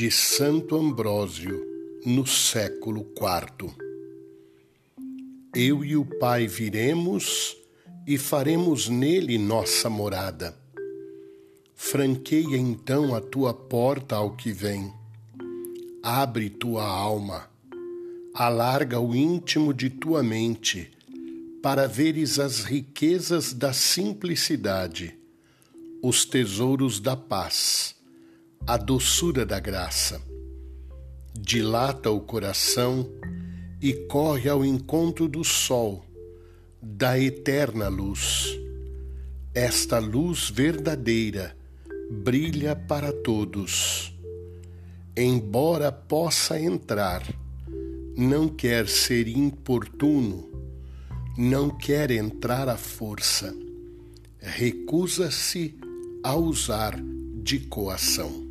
de Santo Ambrósio no século IV. Eu e o Pai viremos e faremos nele nossa morada. Franqueia então a tua porta ao que vem. Abre tua alma, alarga o íntimo de tua mente, para veres as riquezas da simplicidade, os tesouros da paz, a doçura da graça dilata o coração e corre ao encontro do sol, da eterna luz. Esta luz verdadeira brilha para todos. Embora possa entrar, não quer ser importuno, não quer entrar à força, recusa-se a usar de coação.